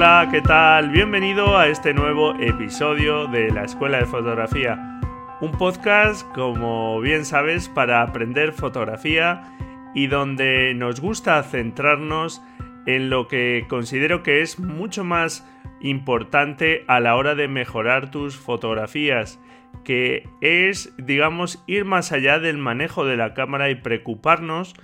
Hola, ¿qué tal? Bienvenido a este nuevo episodio de la Escuela de Fotografía. Un podcast, como bien sabes, para aprender fotografía y donde nos gusta centrarnos en lo que considero que es mucho más importante a la hora de mejorar tus fotografías, que es, digamos, ir más allá del manejo de la cámara y preocuparnos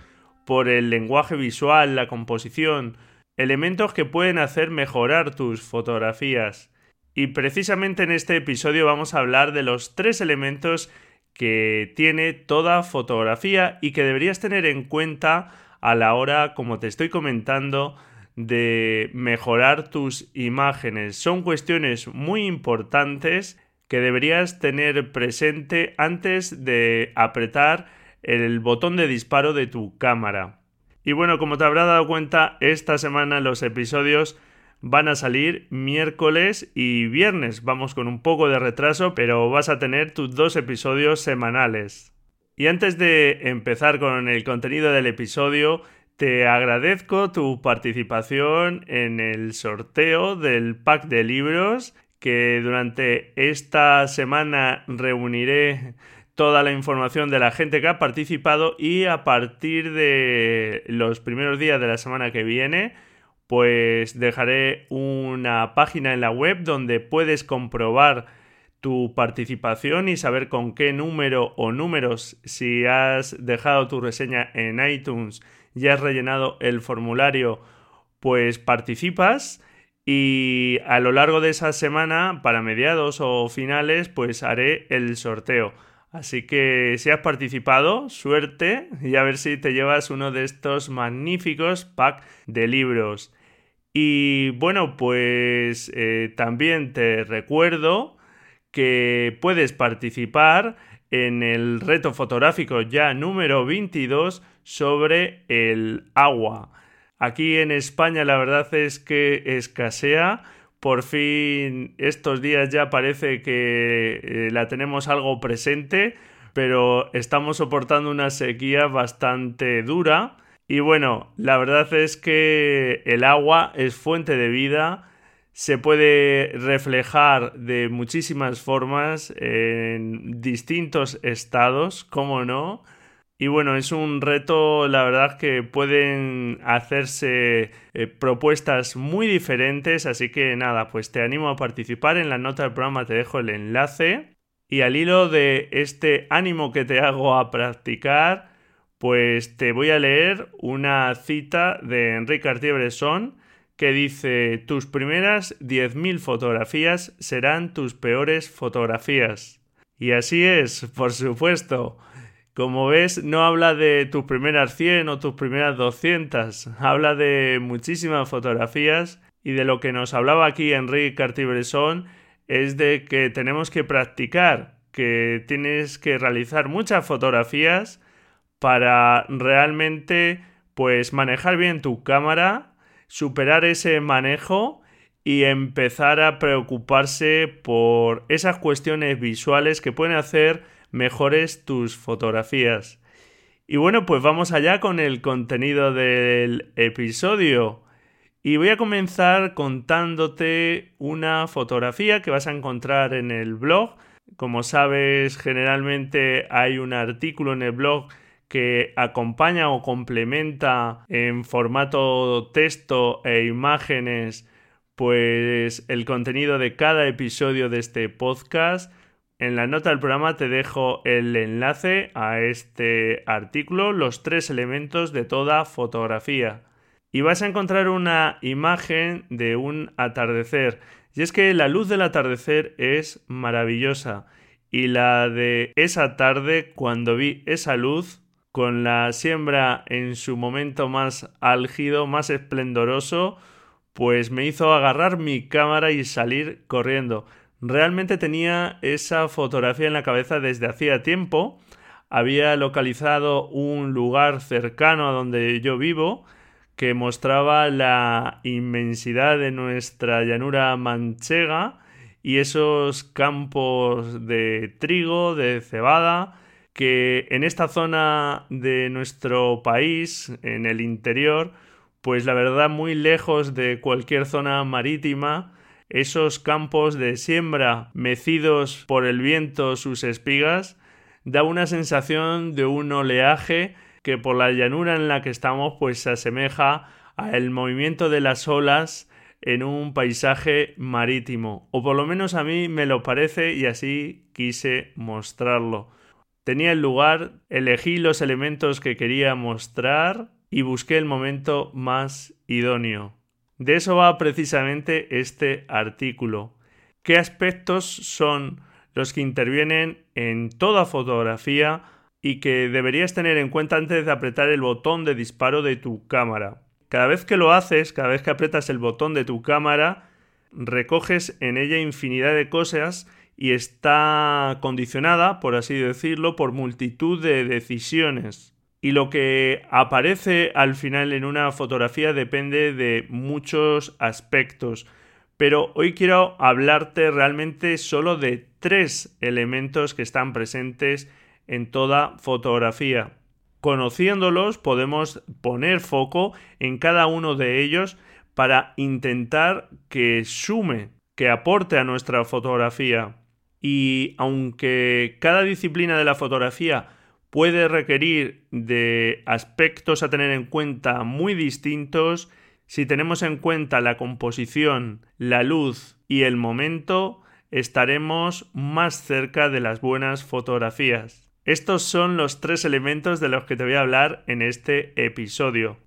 por el lenguaje visual, la composición, elementos que pueden hacer mejorar tus fotografías. Y precisamente en este episodio vamos a hablar de los tres elementos que tiene toda fotografía y que deberías tener en cuenta a la hora, como te estoy comentando, de mejorar tus imágenes. Son cuestiones muy importantes que deberías tener presente antes de apretar el botón de disparo de tu cámara. Y bueno, como te habrás dado cuenta, esta semana los episodios van a salir miércoles y viernes. Vamos con un poco de retraso, pero vas a tener tus dos episodios semanales. Y antes de empezar con el contenido del episodio, te agradezco tu participación en el sorteo del pack de libros que durante esta semana reuniré toda la información de la gente que ha participado y a partir de los primeros días de la semana que viene pues dejaré una página en la web donde puedes comprobar tu participación y saber con qué número o números si has dejado tu reseña en iTunes y has rellenado el formulario pues participas. Y a lo largo de esa semana para mediados o finales pues haré el sorteo Así que si has participado, suerte y a ver si te llevas uno de estos magníficos packs de libros. Y bueno, pues eh, también te recuerdo que puedes participar en el reto fotográfico ya número 22 sobre el agua. Aquí en España la verdad es que escasea por fin estos días ya parece que eh, la tenemos algo presente, pero estamos soportando una sequía bastante dura. Y bueno, la verdad es que el agua es fuente de vida, se puede reflejar de muchísimas formas en distintos estados, como no. Y bueno, es un reto, la verdad que pueden hacerse eh, propuestas muy diferentes, así que nada, pues te animo a participar. En la nota del programa te dejo el enlace. Y al hilo de este ánimo que te hago a practicar, pues te voy a leer una cita de Enrique Cartier-Bresson que dice: Tus primeras 10.000 fotografías serán tus peores fotografías. Y así es, por supuesto. Como ves, no habla de tus primeras 100 o tus primeras 200, habla de muchísimas fotografías y de lo que nos hablaba aquí Enrique Cartier-Bresson es de que tenemos que practicar, que tienes que realizar muchas fotografías para realmente pues manejar bien tu cámara, superar ese manejo y empezar a preocuparse por esas cuestiones visuales que pueden hacer mejores tus fotografías. Y bueno, pues vamos allá con el contenido del episodio. Y voy a comenzar contándote una fotografía que vas a encontrar en el blog. Como sabes, generalmente hay un artículo en el blog que acompaña o complementa en formato texto e imágenes pues el contenido de cada episodio de este podcast. En la nota del programa te dejo el enlace a este artículo, los tres elementos de toda fotografía. Y vas a encontrar una imagen de un atardecer. Y es que la luz del atardecer es maravillosa. y la de esa tarde cuando vi esa luz con la siembra en su momento más álgido, más esplendoroso, pues me hizo agarrar mi cámara y salir corriendo. Realmente tenía esa fotografía en la cabeza desde hacía tiempo. Había localizado un lugar cercano a donde yo vivo que mostraba la inmensidad de nuestra llanura manchega y esos campos de trigo, de cebada, que en esta zona de nuestro país, en el interior, pues la verdad muy lejos de cualquier zona marítima, esos campos de siembra mecidos por el viento sus espigas, da una sensación de un oleaje que por la llanura en la que estamos pues se asemeja al movimiento de las olas en un paisaje marítimo, o por lo menos a mí me lo parece y así quise mostrarlo. Tenía el lugar, elegí los elementos que quería mostrar y busqué el momento más idóneo. De eso va precisamente este artículo. ¿Qué aspectos son los que intervienen en toda fotografía y que deberías tener en cuenta antes de apretar el botón de disparo de tu cámara? Cada vez que lo haces, cada vez que aprietas el botón de tu cámara, recoges en ella infinidad de cosas y está condicionada, por así decirlo, por multitud de decisiones. Y lo que aparece al final en una fotografía depende de muchos aspectos. Pero hoy quiero hablarte realmente solo de tres elementos que están presentes en toda fotografía. Conociéndolos podemos poner foco en cada uno de ellos para intentar que sume, que aporte a nuestra fotografía y aunque cada disciplina de la fotografía puede requerir de aspectos a tener en cuenta muy distintos, si tenemos en cuenta la composición, la luz y el momento, estaremos más cerca de las buenas fotografías. Estos son los tres elementos de los que te voy a hablar en este episodio.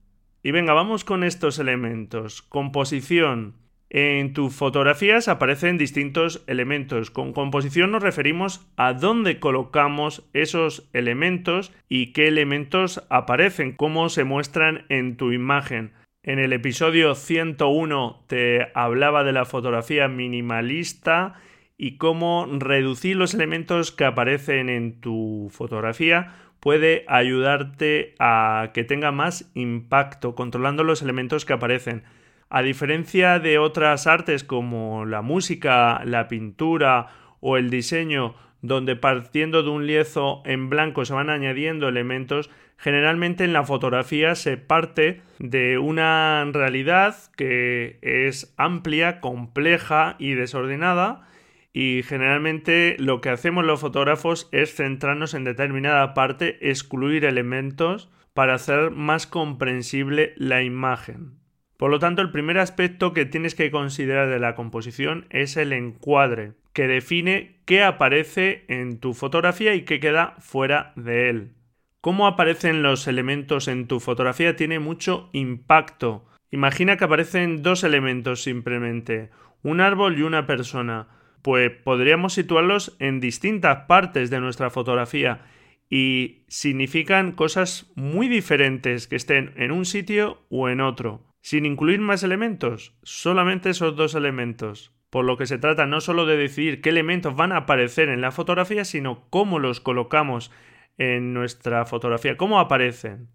Y venga, vamos con estos elementos. Composición, en tus fotografías aparecen distintos elementos. Con composición nos referimos a dónde colocamos esos elementos y qué elementos aparecen, cómo se muestran en tu imagen. En el episodio 101 te hablaba de la fotografía minimalista y cómo reducir los elementos que aparecen en tu fotografía puede ayudarte a que tenga más impacto controlando los elementos que aparecen. A diferencia de otras artes como la música, la pintura o el diseño, donde partiendo de un lienzo en blanco se van añadiendo elementos, generalmente en la fotografía se parte de una realidad que es amplia, compleja y desordenada y generalmente lo que hacemos los fotógrafos es centrarnos en determinada parte, excluir elementos para hacer más comprensible la imagen. Por lo tanto, el primer aspecto que tienes que considerar de la composición es el encuadre, que define qué aparece en tu fotografía y qué queda fuera de él. Cómo aparecen los elementos en tu fotografía tiene mucho impacto. Imagina que aparecen dos elementos simplemente, un árbol y una persona. Pues podríamos situarlos en distintas partes de nuestra fotografía y significan cosas muy diferentes que estén en un sitio o en otro sin incluir más elementos, solamente esos dos elementos. Por lo que se trata no solo de decidir qué elementos van a aparecer en la fotografía, sino cómo los colocamos en nuestra fotografía, cómo aparecen.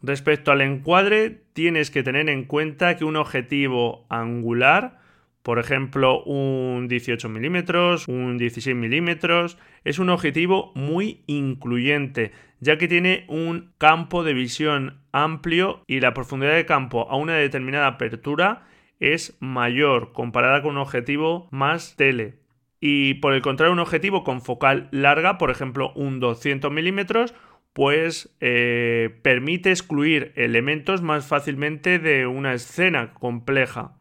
Respecto al encuadre, tienes que tener en cuenta que un objetivo angular por ejemplo, un 18 milímetros, un 16 milímetros, es un objetivo muy incluyente, ya que tiene un campo de visión amplio y la profundidad de campo a una determinada apertura es mayor comparada con un objetivo más tele. Y por el contrario, un objetivo con focal larga, por ejemplo, un 200 milímetros, pues eh, permite excluir elementos más fácilmente de una escena compleja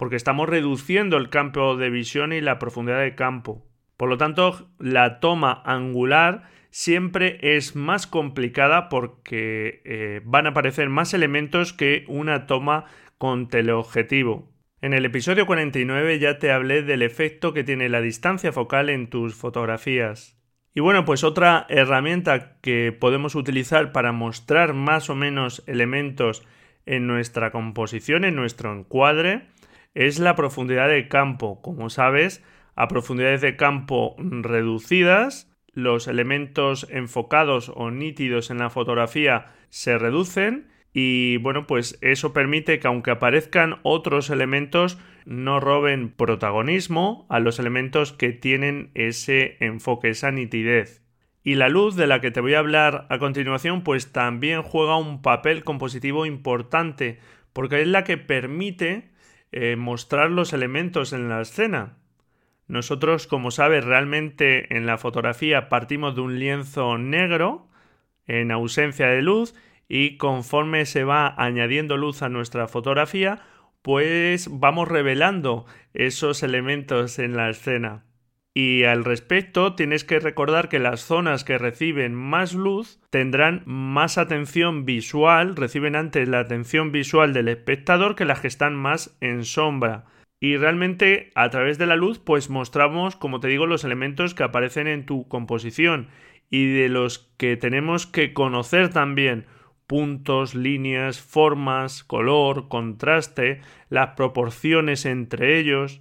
porque estamos reduciendo el campo de visión y la profundidad de campo. Por lo tanto, la toma angular siempre es más complicada porque eh, van a aparecer más elementos que una toma con teleobjetivo. En el episodio 49 ya te hablé del efecto que tiene la distancia focal en tus fotografías. Y bueno, pues otra herramienta que podemos utilizar para mostrar más o menos elementos en nuestra composición, en nuestro encuadre, es la profundidad de campo. Como sabes, a profundidades de campo reducidas, los elementos enfocados o nítidos en la fotografía se reducen y bueno, pues eso permite que aunque aparezcan otros elementos, no roben protagonismo a los elementos que tienen ese enfoque, esa nitidez. Y la luz de la que te voy a hablar a continuación, pues también juega un papel compositivo importante, porque es la que permite eh, mostrar los elementos en la escena. Nosotros, como sabes, realmente en la fotografía partimos de un lienzo negro en ausencia de luz y conforme se va añadiendo luz a nuestra fotografía, pues vamos revelando esos elementos en la escena. Y al respecto, tienes que recordar que las zonas que reciben más luz tendrán más atención visual, reciben antes la atención visual del espectador que las que están más en sombra. Y realmente a través de la luz pues mostramos, como te digo, los elementos que aparecen en tu composición y de los que tenemos que conocer también puntos, líneas, formas, color, contraste, las proporciones entre ellos.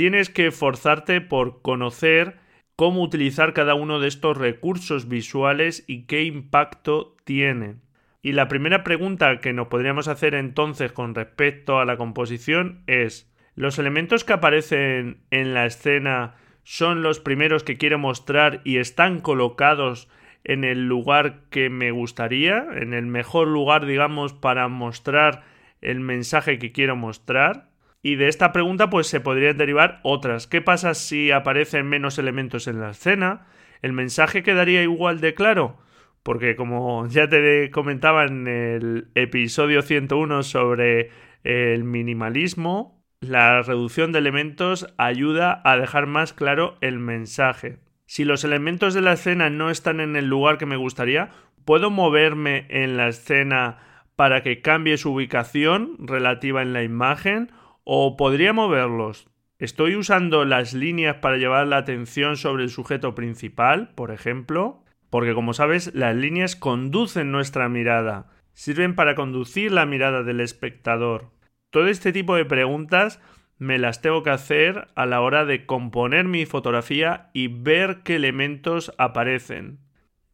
Tienes que esforzarte por conocer cómo utilizar cada uno de estos recursos visuales y qué impacto tiene. Y la primera pregunta que nos podríamos hacer entonces con respecto a la composición es ¿los elementos que aparecen en la escena son los primeros que quiero mostrar y están colocados en el lugar que me gustaría, en el mejor lugar, digamos, para mostrar el mensaje que quiero mostrar. Y de esta pregunta pues se podrían derivar otras. ¿Qué pasa si aparecen menos elementos en la escena? ¿El mensaje quedaría igual de claro? Porque como ya te comentaba en el episodio 101 sobre el minimalismo, la reducción de elementos ayuda a dejar más claro el mensaje. Si los elementos de la escena no están en el lugar que me gustaría, ¿puedo moverme en la escena para que cambie su ubicación relativa en la imagen? ¿O podría moverlos? ¿Estoy usando las líneas para llevar la atención sobre el sujeto principal, por ejemplo? Porque como sabes, las líneas conducen nuestra mirada, sirven para conducir la mirada del espectador. Todo este tipo de preguntas me las tengo que hacer a la hora de componer mi fotografía y ver qué elementos aparecen.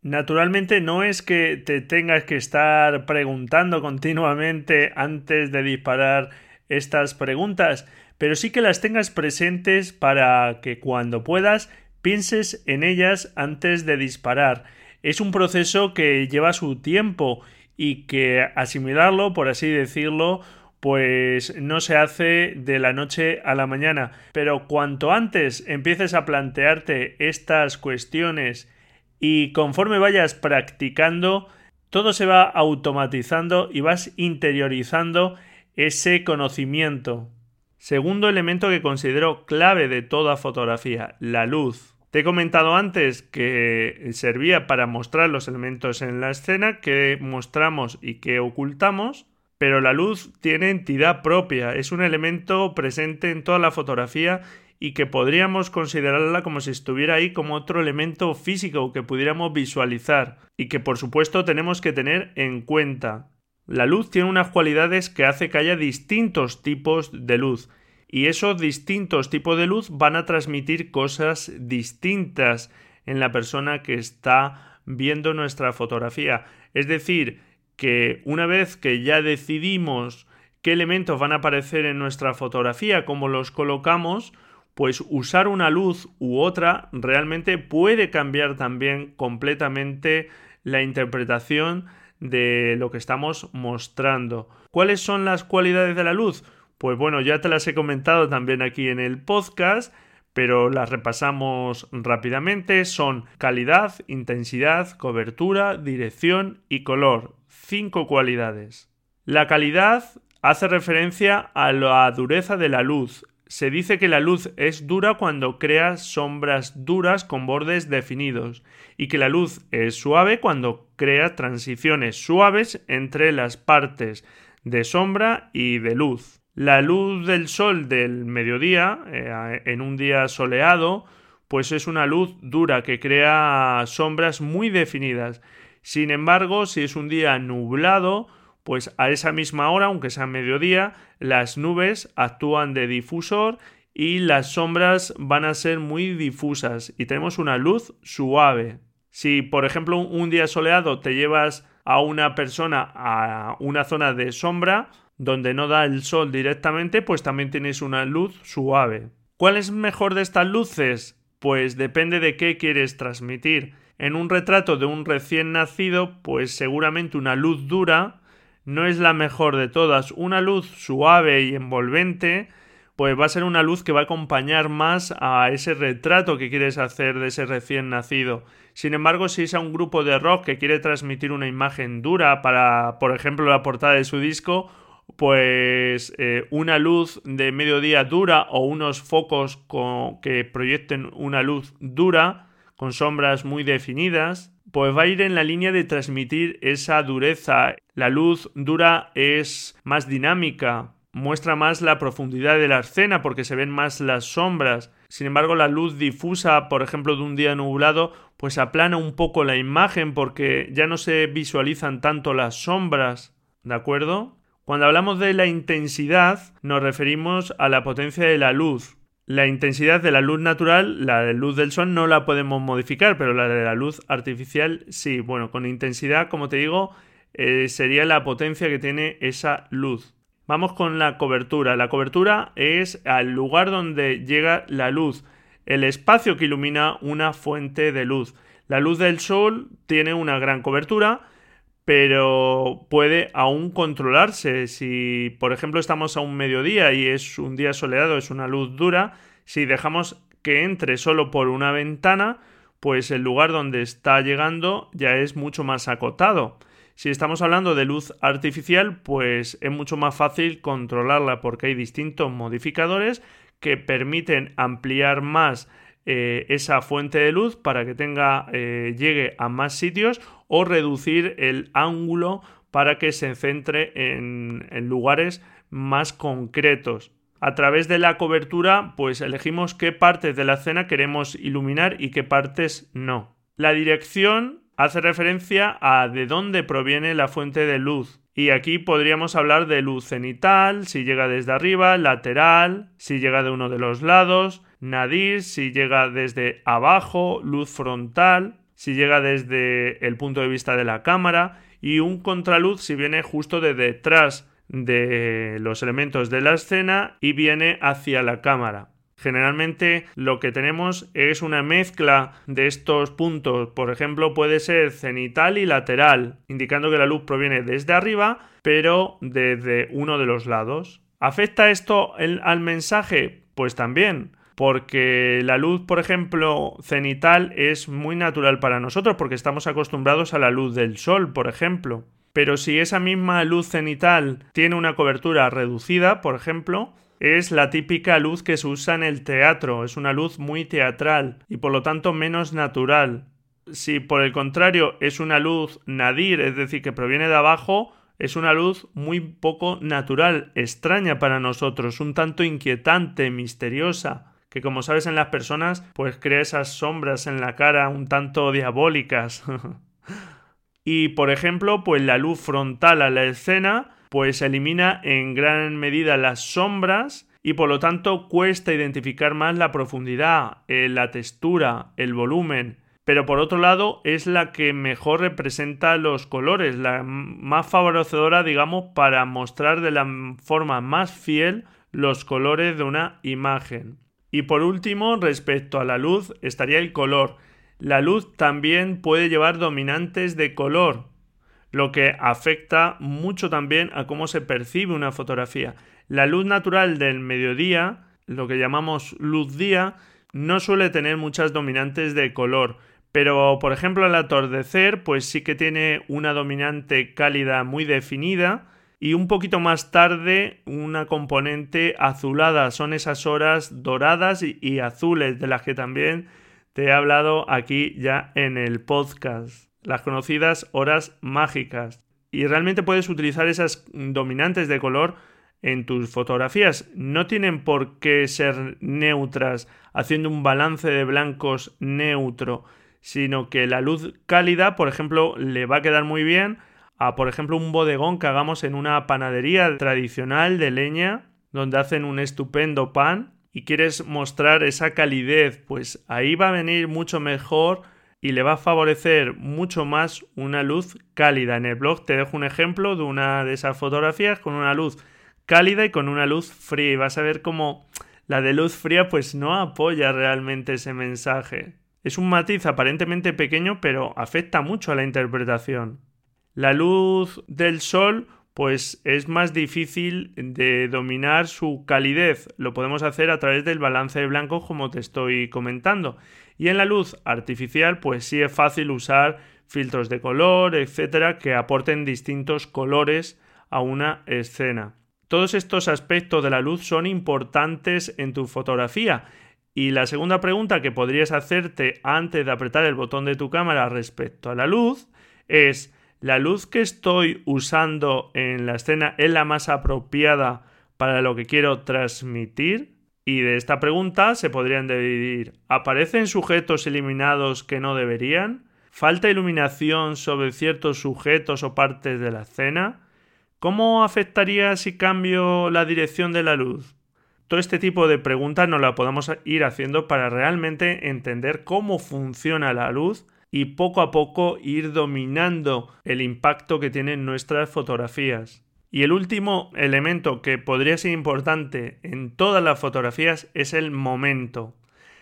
Naturalmente no es que te tengas que estar preguntando continuamente antes de disparar estas preguntas, pero sí que las tengas presentes para que cuando puedas pienses en ellas antes de disparar. Es un proceso que lleva su tiempo y que asimilarlo, por así decirlo, pues no se hace de la noche a la mañana. Pero cuanto antes empieces a plantearte estas cuestiones y conforme vayas practicando, todo se va automatizando y vas interiorizando ese conocimiento. Segundo elemento que considero clave de toda fotografía, la luz. Te he comentado antes que servía para mostrar los elementos en la escena que mostramos y que ocultamos. Pero la luz tiene entidad propia, es un elemento presente en toda la fotografía y que podríamos considerarla como si estuviera ahí como otro elemento físico que pudiéramos visualizar y que por supuesto tenemos que tener en cuenta. La luz tiene unas cualidades que hace que haya distintos tipos de luz y esos distintos tipos de luz van a transmitir cosas distintas en la persona que está viendo nuestra fotografía. Es decir, que una vez que ya decidimos qué elementos van a aparecer en nuestra fotografía, cómo los colocamos, pues usar una luz u otra realmente puede cambiar también completamente la interpretación de lo que estamos mostrando. ¿Cuáles son las cualidades de la luz? Pues bueno, ya te las he comentado también aquí en el podcast, pero las repasamos rápidamente. Son calidad, intensidad, cobertura, dirección y color cinco cualidades. La calidad hace referencia a la dureza de la luz. Se dice que la luz es dura cuando crea sombras duras con bordes definidos y que la luz es suave cuando crea transiciones suaves entre las partes de sombra y de luz. La luz del sol del mediodía, eh, en un día soleado, pues es una luz dura que crea sombras muy definidas. Sin embargo, si es un día nublado, pues a esa misma hora, aunque sea mediodía, las nubes actúan de difusor y las sombras van a ser muy difusas y tenemos una luz suave. Si, por ejemplo, un día soleado te llevas a una persona a una zona de sombra, donde no da el sol directamente, pues también tienes una luz suave. ¿Cuál es mejor de estas luces? Pues depende de qué quieres transmitir. En un retrato de un recién nacido, pues seguramente una luz dura no es la mejor de todas. Una luz suave y envolvente, pues va a ser una luz que va a acompañar más a ese retrato que quieres hacer de ese recién nacido. Sin embargo, si es a un grupo de rock que quiere transmitir una imagen dura para, por ejemplo, la portada de su disco, pues eh, una luz de mediodía dura o unos focos que proyecten una luz dura con sombras muy definidas, pues va a ir en la línea de transmitir esa dureza. La luz dura es más dinámica, muestra más la profundidad de la escena porque se ven más las sombras. Sin embargo, la luz difusa, por ejemplo, de un día nublado, pues aplana un poco la imagen porque ya no se visualizan tanto las sombras. ¿De acuerdo? Cuando hablamos de la intensidad, nos referimos a la potencia de la luz. La intensidad de la luz natural, la de luz del sol, no la podemos modificar, pero la de la luz artificial sí. Bueno, con intensidad, como te digo, eh, sería la potencia que tiene esa luz. Vamos con la cobertura. La cobertura es al lugar donde llega la luz, el espacio que ilumina una fuente de luz. La luz del sol tiene una gran cobertura, pero puede aún controlarse. Si, por ejemplo, estamos a un mediodía y es un día soleado, es una luz dura, si dejamos que entre solo por una ventana, pues el lugar donde está llegando ya es mucho más acotado. Si estamos hablando de luz artificial, pues es mucho más fácil controlarla porque hay distintos modificadores que permiten ampliar más eh, esa fuente de luz para que tenga eh, llegue a más sitios o reducir el ángulo para que se centre en, lugares más concretos. A través de la cobertura, pues elegimos qué partes de la escena queremos iluminar y qué partes no. La dirección hace referencia a de dónde proviene la fuente de luz. Y aquí podríamos hablar de luz cenital, si llega desde arriba, lateral, si llega de uno de los lados, nadir, si llega desde abajo, luz frontal, si llega desde el punto de vista de la cámara y un contraluz si viene justo de detrás de los elementos de la escena y viene hacia la cámara. Generalmente lo que tenemos es una mezcla de estos puntos, por ejemplo puede ser cenital y lateral, indicando que la luz proviene desde arriba pero desde uno de los lados. ¿Afecta esto al mensaje? Pues también porque la luz, por ejemplo, cenital es muy natural para nosotros porque estamos acostumbrados a la luz del sol, por ejemplo. Pero si esa misma luz cenital tiene una cobertura reducida, por ejemplo, es la típica luz que se usa en el teatro, es una luz muy teatral y por lo tanto menos natural. Si por el contrario es una luz nadir, es decir, que proviene de abajo, es una luz muy poco natural, extraña para nosotros, un tanto inquietante, misteriosa que como sabes en las personas, pues crea esas sombras en la cara un tanto diabólicas. y por ejemplo, pues la luz frontal a la escena, pues elimina en gran medida las sombras y por lo tanto cuesta identificar más la profundidad, eh, la textura, el volumen. Pero por otro lado es la que mejor representa los colores, la más favorecedora, digamos, para mostrar de la forma más fiel los colores de una imagen. Y por último, respecto a la luz, estaría el color. La luz también puede llevar dominantes de color, lo que afecta mucho también a cómo se percibe una fotografía. La luz natural del mediodía, lo que llamamos luz día, no suele tener muchas dominantes de color, pero por ejemplo al atardecer pues sí que tiene una dominante cálida muy definida, y un poquito más tarde una componente azulada. Son esas horas doradas y, azules de las que también te he hablado aquí ya en el podcast. Las conocidas horas mágicas. Y realmente puedes utilizar esas dominantes de color en tus fotografías. No tienen por qué ser neutras, haciendo un balance de blancos neutro, sino que la luz cálida, por ejemplo, le va a quedar muy bien a, por ejemplo, un bodegón que hagamos en una panadería tradicional de leña, donde hacen un estupendo pan y quieres mostrar esa calidez, pues ahí va a venir mucho mejor y le va a favorecer mucho más una luz cálida. En el blog te dejo un ejemplo de una de esas fotografías con una luz cálida y con una luz fría y vas a ver cómo la de luz fría pues no apoya realmente ese mensaje. Es un matiz aparentemente pequeño pero afecta mucho a la interpretación. La luz del sol pues es más difícil de dominar su calidez. Lo podemos hacer a través del balance de blancos como te estoy comentando. Y en la luz artificial pues sí es fácil usar filtros de color, etcétera, que aporten distintos colores a una escena. Todos estos aspectos de la luz son importantes en tu fotografía. Y la segunda pregunta que podrías hacerte antes de apretar el botón de tu cámara respecto a la luz es ¿La luz que estoy usando en la escena es la más apropiada para lo que quiero transmitir? Y de esta pregunta se podrían dividir ¿Aparecen sujetos eliminados que no deberían? ¿Falta iluminación sobre ciertos sujetos o partes de la escena? ¿Cómo afectaría si cambio la dirección de la luz? Todo este tipo de preguntas nos la podemos ir haciendo para realmente entender cómo funciona la luz y poco a poco ir dominando el impacto que tienen nuestras fotografías. Y el último elemento que podría ser importante en todas las fotografías es el momento.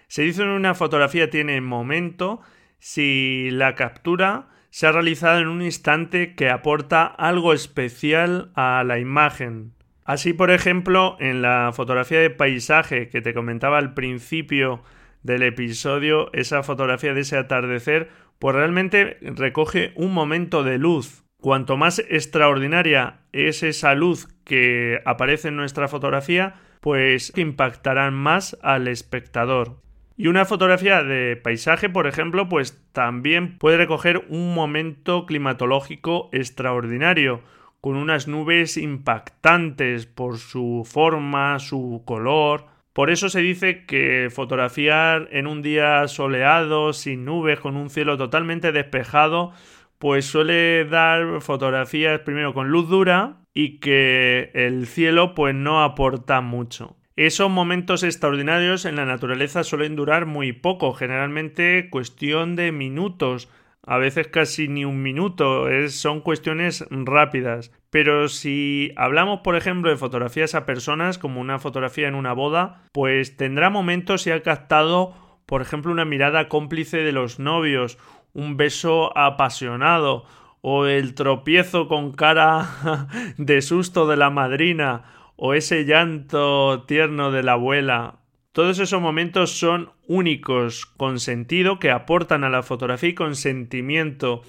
Se dice que una fotografía tiene momento si la captura se ha realizado en un instante que aporta algo especial a la imagen. Así, por ejemplo, en la fotografía de paisaje que te comentaba al principio del episodio, esa fotografía de ese atardecer, pues realmente recoge un momento de luz. Cuanto más extraordinaria es esa luz que aparece en nuestra fotografía, pues impactarán más al espectador. Y una fotografía de paisaje, por ejemplo, pues también puede recoger un momento climatológico extraordinario, con unas nubes impactantes por su forma, su color, por eso se dice que fotografiar en un día soleado, sin nubes, con un cielo totalmente despejado, pues suele dar fotografías primero con luz dura y que el cielo pues no aporta mucho. Esos momentos extraordinarios en la naturaleza suelen durar muy poco, generalmente cuestión de minutos, a veces casi ni un minuto, son cuestiones rápidas. Pero si hablamos, por ejemplo, de fotografías a personas, como una fotografía en una boda, pues tendrá momentos si ha captado, por ejemplo, una mirada cómplice de los novios, un beso apasionado, o el tropiezo con cara de susto de la madrina, o ese llanto tierno de la abuela, todos esos momentos son únicos, con sentido, que aportan a la fotografía y con sentimiento.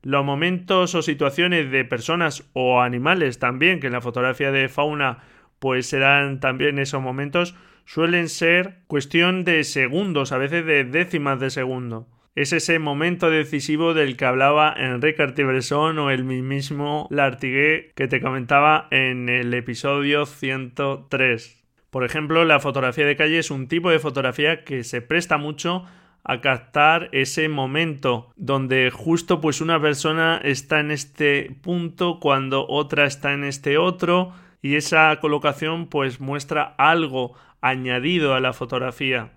Los momentos o situaciones de personas o animales también, que en la fotografía de fauna pues se dan también esos momentos, suelen ser cuestión de segundos, a veces de décimas de segundo. Es ese momento decisivo del que hablaba Enrique Artibresson o el mismo Lartigué que te comentaba en el episodio 103. Por ejemplo, la fotografía de calle es un tipo de fotografía que se presta mucho a captar ese momento donde justo pues una persona está en este punto cuando otra está en este otro y esa colocación pues muestra algo añadido a la fotografía.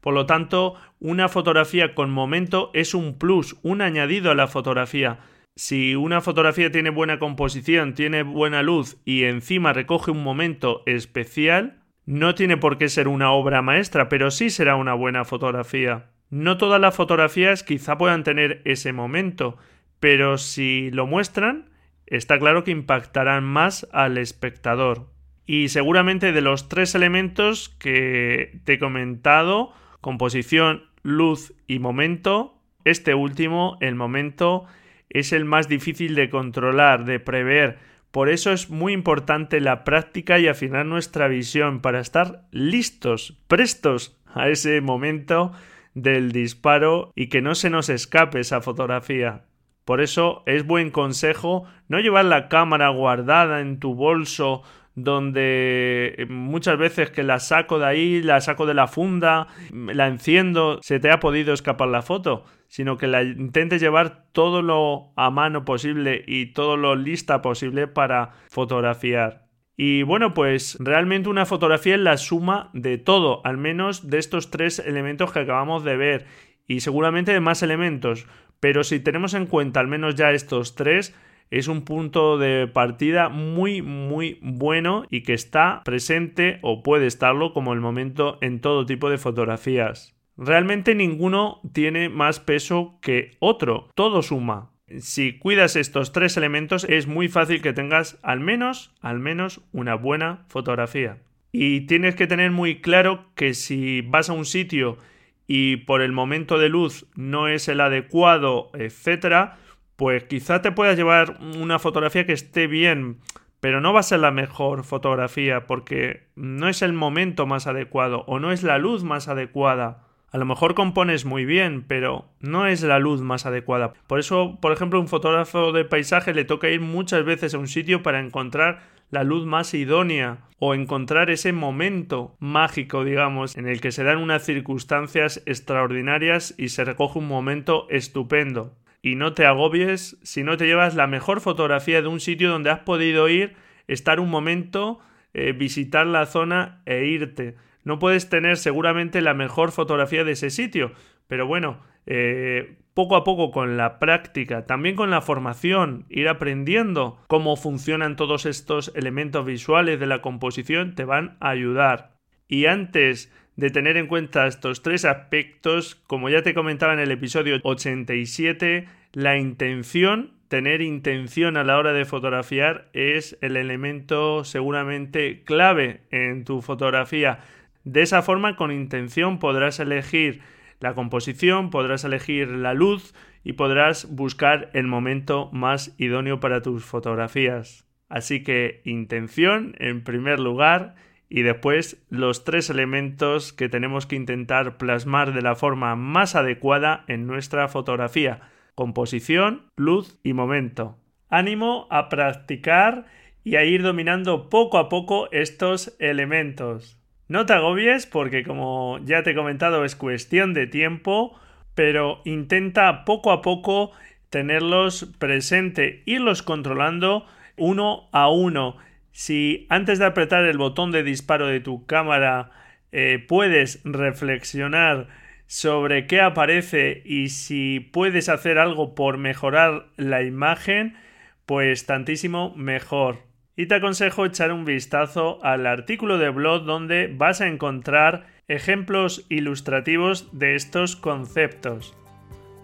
Por lo tanto, una fotografía con momento es un plus, un añadido a la fotografía. Si una fotografía tiene buena composición, tiene buena luz y encima recoge un momento especial, no tiene por qué ser una obra maestra, pero sí será una buena fotografía. No todas las fotografías quizá puedan tener ese momento, pero si lo muestran, está claro que impactarán más al espectador. Y seguramente de los tres elementos que te he comentado, composición, luz y momento, este último, el momento, es el más difícil de controlar, de prever, por eso es muy importante la práctica y afinar nuestra visión para estar listos, prestos a ese momento del disparo y que no se nos escape esa fotografía. Por eso es buen consejo no llevar la cámara guardada en tu bolso donde eh, muchas veces que la saco de ahí, la saco de la funda, la enciendo, se te ha podido escapar la foto, sino que la intentes llevar todo lo a mano posible y todo lo lista posible para fotografiar. Y bueno, pues realmente una fotografía es la suma de todo, al menos de estos tres elementos que acabamos de ver y seguramente de más elementos, pero si tenemos en cuenta al menos ya estos tres, es un punto de partida muy muy bueno y que está presente o puede estarlo como el momento en todo tipo de fotografías. Realmente ninguno tiene más peso que otro, todo suma. Si cuidas estos tres elementos es muy fácil que tengas al menos, al menos una buena fotografía. Y tienes que tener muy claro que si vas a un sitio y por el momento de luz no es el adecuado, etcétera, pues quizá te puedas llevar una fotografía que esté bien, pero no va a ser la mejor fotografía porque no es el momento más adecuado o no es la luz más adecuada. A lo mejor compones muy bien, pero no es la luz más adecuada. Por eso, por ejemplo, un fotógrafo de paisaje le toca ir muchas veces a un sitio para encontrar la luz más idónea o encontrar ese momento mágico, digamos, en el que se dan unas circunstancias extraordinarias y se recoge un momento estupendo y no te agobies si no te llevas la mejor fotografía de un sitio donde has podido ir, estar un momento, eh, visitar la zona e irte. No puedes tener seguramente la mejor fotografía de ese sitio, pero bueno, eh, poco a poco con la práctica, también con la formación, ir aprendiendo cómo funcionan todos estos elementos visuales de la composición, te van a ayudar. Y antes de tener en cuenta estos tres aspectos, como ya te comentaba en el episodio 87, la intención, tener intención a la hora de fotografiar es el elemento seguramente clave en tu fotografía. De esa forma, con intención podrás elegir la composición, podrás elegir la luz y podrás buscar el momento más idóneo para tus fotografías. Así que intención en primer lugar y después los tres elementos que tenemos que intentar plasmar de la forma más adecuada en nuestra fotografía composición, luz y momento. Ánimo a practicar y a ir dominando poco a poco estos elementos. No te agobies porque como ya te he comentado es cuestión de tiempo, pero intenta poco a poco tenerlos presente, irlos controlando uno a uno si antes de apretar el botón de disparo de tu cámara eh, puedes reflexionar sobre qué aparece y si puedes hacer algo por mejorar la imagen, pues tantísimo mejor. Y te aconsejo echar un vistazo al artículo de blog donde vas a encontrar ejemplos ilustrativos de estos conceptos.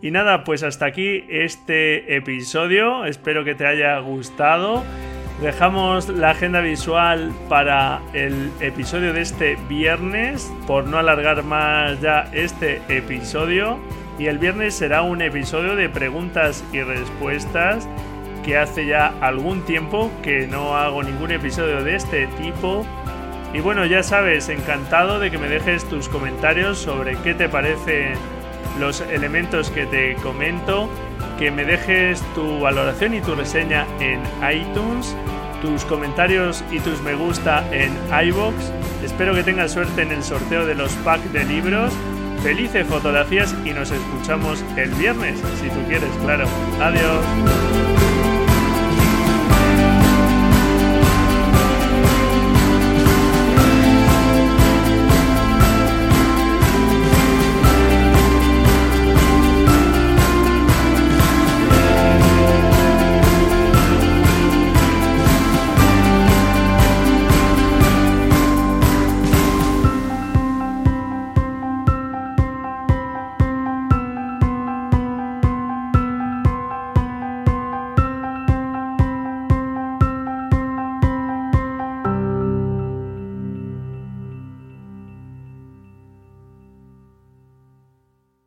Y nada, pues hasta aquí este episodio, espero que te haya gustado. Dejamos la agenda visual para el episodio de este viernes, por no alargar más ya este episodio. Y el viernes será un episodio de preguntas y respuestas que hace ya algún tiempo que no hago ningún episodio de este tipo. Y bueno, ya sabes, encantado de que me dejes tus comentarios sobre qué te parecen los elementos que te comento que me dejes tu valoración y tu reseña en iTunes, tus comentarios y tus me gusta en iBox. Espero que tengas suerte en el sorteo de los packs de libros. Felices fotografías y nos escuchamos el viernes, si tú quieres, claro. Adiós.